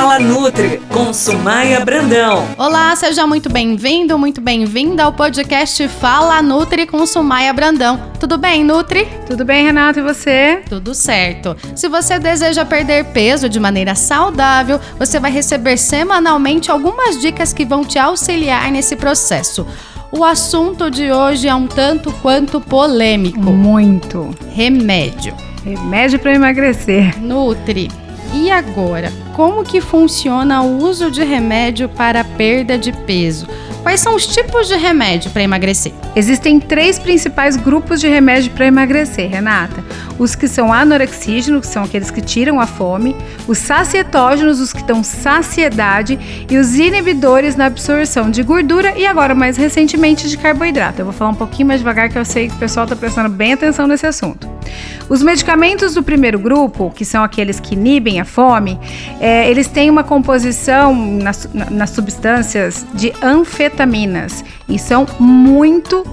Fala Nutri com Sumaia Brandão. Olá, seja muito bem-vindo, muito bem-vinda ao podcast Fala Nutri com Sumaia Brandão. Tudo bem, Nutri? Tudo bem, Renato, e você? Tudo certo. Se você deseja perder peso de maneira saudável, você vai receber semanalmente algumas dicas que vão te auxiliar nesse processo. O assunto de hoje é um tanto quanto polêmico. Muito. Remédio. Remédio para emagrecer. Nutri. E agora, como que funciona o uso de remédio para perda de peso? Quais são os tipos de remédio para emagrecer? Existem três principais grupos de remédio para emagrecer, Renata. Os que são anorexígenos, que são aqueles que tiram a fome, os sacietógenos, os que dão saciedade, e os inibidores na absorção de gordura e agora mais recentemente de carboidrato. Eu vou falar um pouquinho mais devagar que eu sei que o pessoal está prestando bem atenção nesse assunto. Os medicamentos do primeiro grupo, que são aqueles que inibem a fome, é, eles têm uma composição nas, nas substâncias de anfetaminas e são muito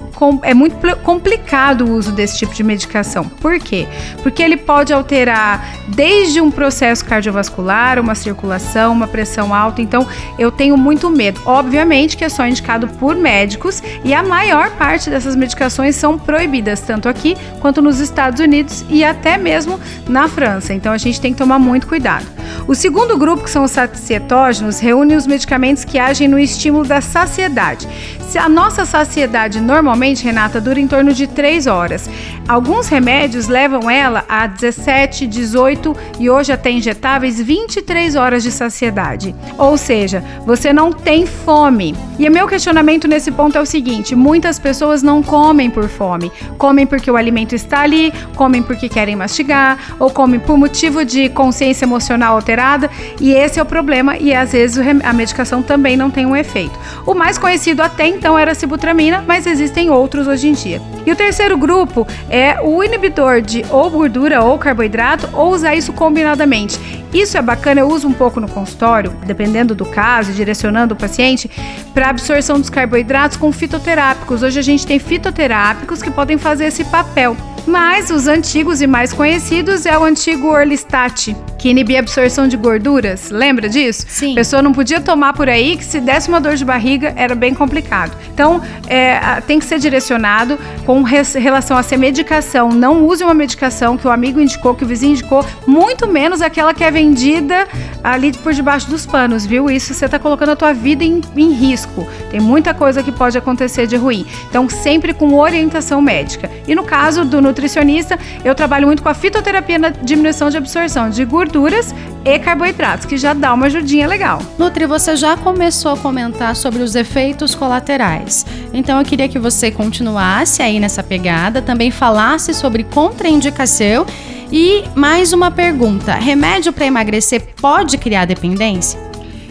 é muito complicado o uso desse tipo de medicação. Por quê? Porque ele pode alterar desde um processo cardiovascular, uma circulação, uma pressão alta. Então, eu tenho muito medo. Obviamente que é só indicado por médicos e a maior parte dessas medicações são proibidas, tanto aqui quanto nos Estados Unidos e até mesmo na França. Então, a gente tem que tomar muito cuidado. O segundo grupo, que são os sacietógenos, reúne os medicamentos que agem no estímulo da saciedade. Se a nossa saciedade normalmente, Renata, dura em torno de 3 horas. Alguns remédios levam ela a 17, 18 e hoje até injetáveis 23 horas de saciedade. Ou seja, você não tem fome. E o meu questionamento nesse ponto é o seguinte: muitas pessoas não comem por fome. Comem porque o alimento está ali, comem porque querem mastigar, ou comem por motivo de consciência emocional alterada, e esse é o problema, e às vezes a medicação também não tem um efeito. O mais conhecido até então era a sibutramina, mas existem outros hoje em dia. E o terceiro grupo é o inibidor de ou gordura ou carboidrato, ou usar isso combinadamente. Isso é bacana, eu uso um pouco no consultório, dependendo do caso, direcionando o paciente, para absorção dos carboidratos com fitoterápicos. Hoje a gente tem fitoterápicos que podem fazer esse papel. Mas os antigos e mais conhecidos é o antigo Orlistat, que inibia a absorção de gorduras. Lembra disso? Sim. A pessoa não podia tomar por aí, que se desse uma dor de barriga era bem complicado. Então, é, tem que ser direcionado com relação a ser medicação. Não use uma medicação que o amigo indicou, que o vizinho indicou, muito menos aquela que é vendida ali por debaixo dos panos, viu? Isso você está colocando a tua vida em, em risco. Tem muita coisa que pode acontecer de ruim. Então, sempre com orientação médica. E no caso do nutricionista, eu trabalho muito com a fitoterapia na diminuição de absorção de gorduras e carboidratos, que já dá uma ajudinha legal. Nutri, você já começou a comentar sobre os efeitos colaterais. Então eu queria que você continuasse aí nessa pegada, também falasse sobre contraindicação e mais uma pergunta: remédio para emagrecer pode criar dependência?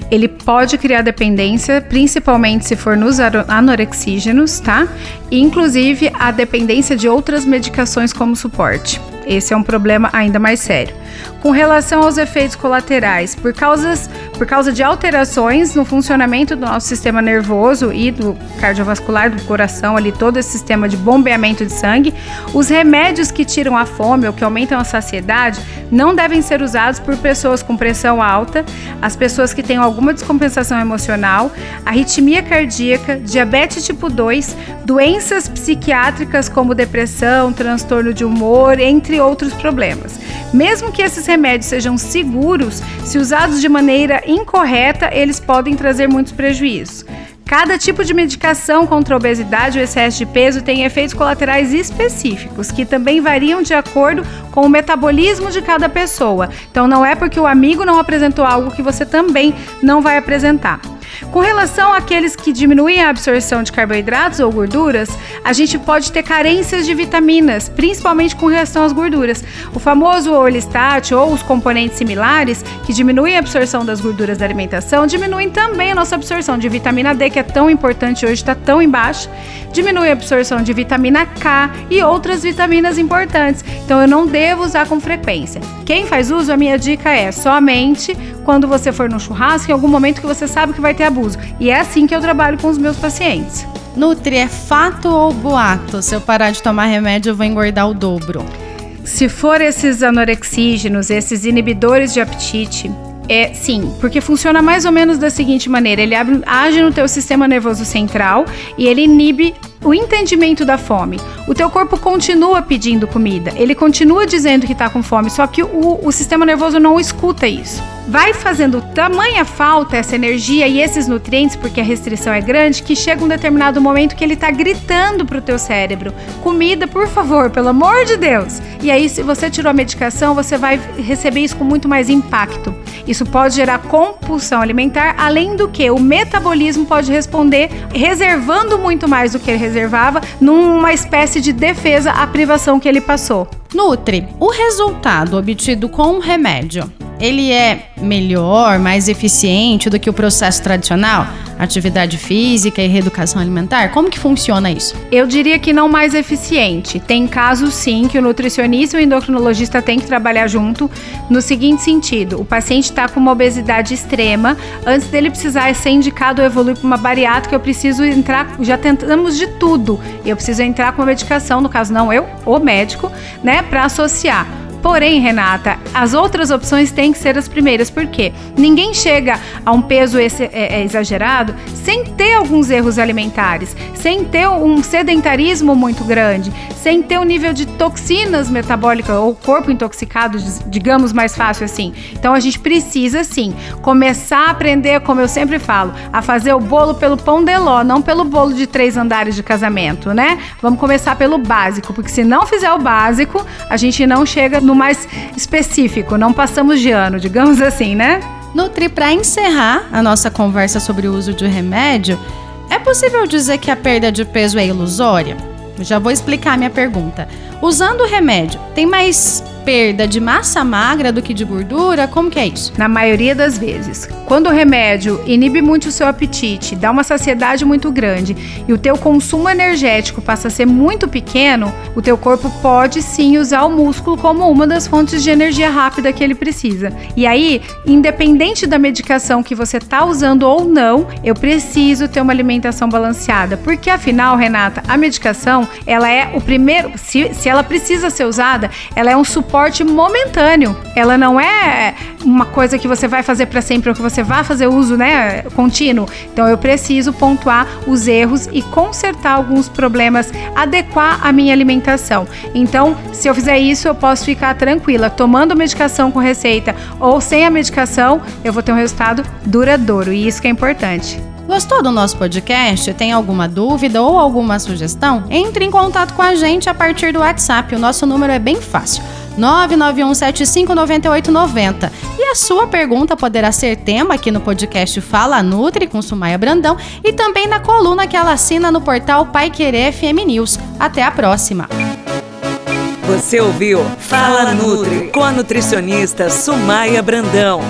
Ele pode criar dependência, principalmente se for nos anorexígenos, tá? Inclusive a dependência de outras medicações como suporte. Esse é um problema ainda mais sério. Com relação aos efeitos colaterais, por, causas, por causa de alterações no funcionamento do nosso sistema nervoso e do cardiovascular do coração, ali todo esse sistema de bombeamento de sangue, os remédios que tiram a fome ou que aumentam a saciedade não devem ser usados por pessoas com pressão alta, as pessoas que têm alguma descompensação emocional, arritmia cardíaca, diabetes tipo 2, doenças psiquiátricas como depressão, transtorno de humor, entre outros problemas. Mesmo que esses remédios sejam seguros, se usados de maneira incorreta, eles podem trazer muitos prejuízos. Cada tipo de medicação contra a obesidade ou excesso de peso tem efeitos colaterais específicos, que também variam de acordo com o metabolismo de cada pessoa. Então, não é porque o amigo não apresentou algo que você também não vai apresentar. Com relação àqueles que diminuem a absorção de carboidratos ou gorduras, a gente pode ter carências de vitaminas, principalmente com relação às gorduras. O famoso Orlistat ou os componentes similares, que diminuem a absorção das gorduras da alimentação, diminuem também a nossa absorção de vitamina D, que é tão importante hoje, está tão embaixo, diminui a absorção de vitamina K e outras vitaminas importantes. Então eu não devo usar com frequência. Quem faz uso, a minha dica é somente quando você for no churrasco, em algum momento que você sabe que vai ter abuso. E é assim que eu trabalho com os meus pacientes. Nutri, é fato ou boato? Se eu parar de tomar remédio, eu vou engordar o dobro. Se for esses anorexígenos, esses inibidores de apetite, É, sim, porque funciona mais ou menos da seguinte maneira: ele abre, age no teu sistema nervoso central e ele inibe o entendimento da fome. O teu corpo continua pedindo comida, ele continua dizendo que está com fome, só que o, o sistema nervoso não escuta isso vai fazendo tamanha falta essa energia e esses nutrientes, porque a restrição é grande, que chega um determinado momento que ele está gritando pro teu cérebro: comida, por favor, pelo amor de Deus. E aí, se você tirou a medicação, você vai receber isso com muito mais impacto. Isso pode gerar compulsão alimentar, além do que o metabolismo pode responder reservando muito mais do que ele reservava, numa espécie de defesa à privação que ele passou. Nutri, o resultado obtido com o remédio ele é melhor, mais eficiente do que o processo tradicional? Atividade física e reeducação alimentar? Como que funciona isso? Eu diria que não mais eficiente. Tem casos sim que o nutricionista e o endocrinologista têm que trabalhar junto no seguinte sentido: o paciente está com uma obesidade extrema, antes dele precisar ser indicado ou evoluir para uma bariátrica, eu preciso entrar, já tentamos de tudo. Eu preciso entrar com uma medicação, no caso não eu, o médico, né, para associar Porém, Renata, as outras opções têm que ser as primeiras, porque ninguém chega a um peso é, é, exagerado sem ter alguns erros alimentares, sem ter um sedentarismo muito grande, sem ter um nível de toxinas metabólicas ou corpo intoxicado, digamos mais fácil assim. Então a gente precisa sim começar a aprender, como eu sempre falo, a fazer o bolo pelo pão de ló, não pelo bolo de três andares de casamento, né? Vamos começar pelo básico, porque se não fizer o básico, a gente não chega no mais específico, não passamos de ano, digamos assim, né? Nutri, para encerrar a nossa conversa sobre o uso de remédio, é possível dizer que a perda de peso é ilusória? Já vou explicar minha pergunta. Usando o remédio, tem mais perda de massa magra do que de gordura? Como que é isso? Na maioria das vezes. Quando o remédio inibe muito o seu apetite, dá uma saciedade muito grande e o teu consumo energético passa a ser muito pequeno, o teu corpo pode sim usar o músculo como uma das fontes de energia rápida que ele precisa. E aí, independente da medicação que você está usando ou não, eu preciso ter uma alimentação balanceada, porque afinal, Renata, a medicação, ela é o primeiro, se, se ela precisa ser usada, ela é um suporte momentâneo. Ela não é uma coisa que você vai fazer para sempre ou que você vai fazer uso, né, contínuo. Então eu preciso pontuar os erros e consertar alguns problemas, adequar a minha alimentação. Então, se eu fizer isso, eu posso ficar tranquila, tomando medicação com receita ou sem a medicação, eu vou ter um resultado duradouro e isso que é importante. Gostou do nosso podcast? Tem alguma dúvida ou alguma sugestão? Entre em contato com a gente a partir do WhatsApp. O nosso número é bem fácil. 991759890. E a sua pergunta poderá ser tema aqui no podcast Fala Nutri com Sumaia Brandão e também na coluna que ela assina no portal Pai Querer FM News. Até a próxima. Você ouviu Fala Nutri com a nutricionista Sumaia Brandão.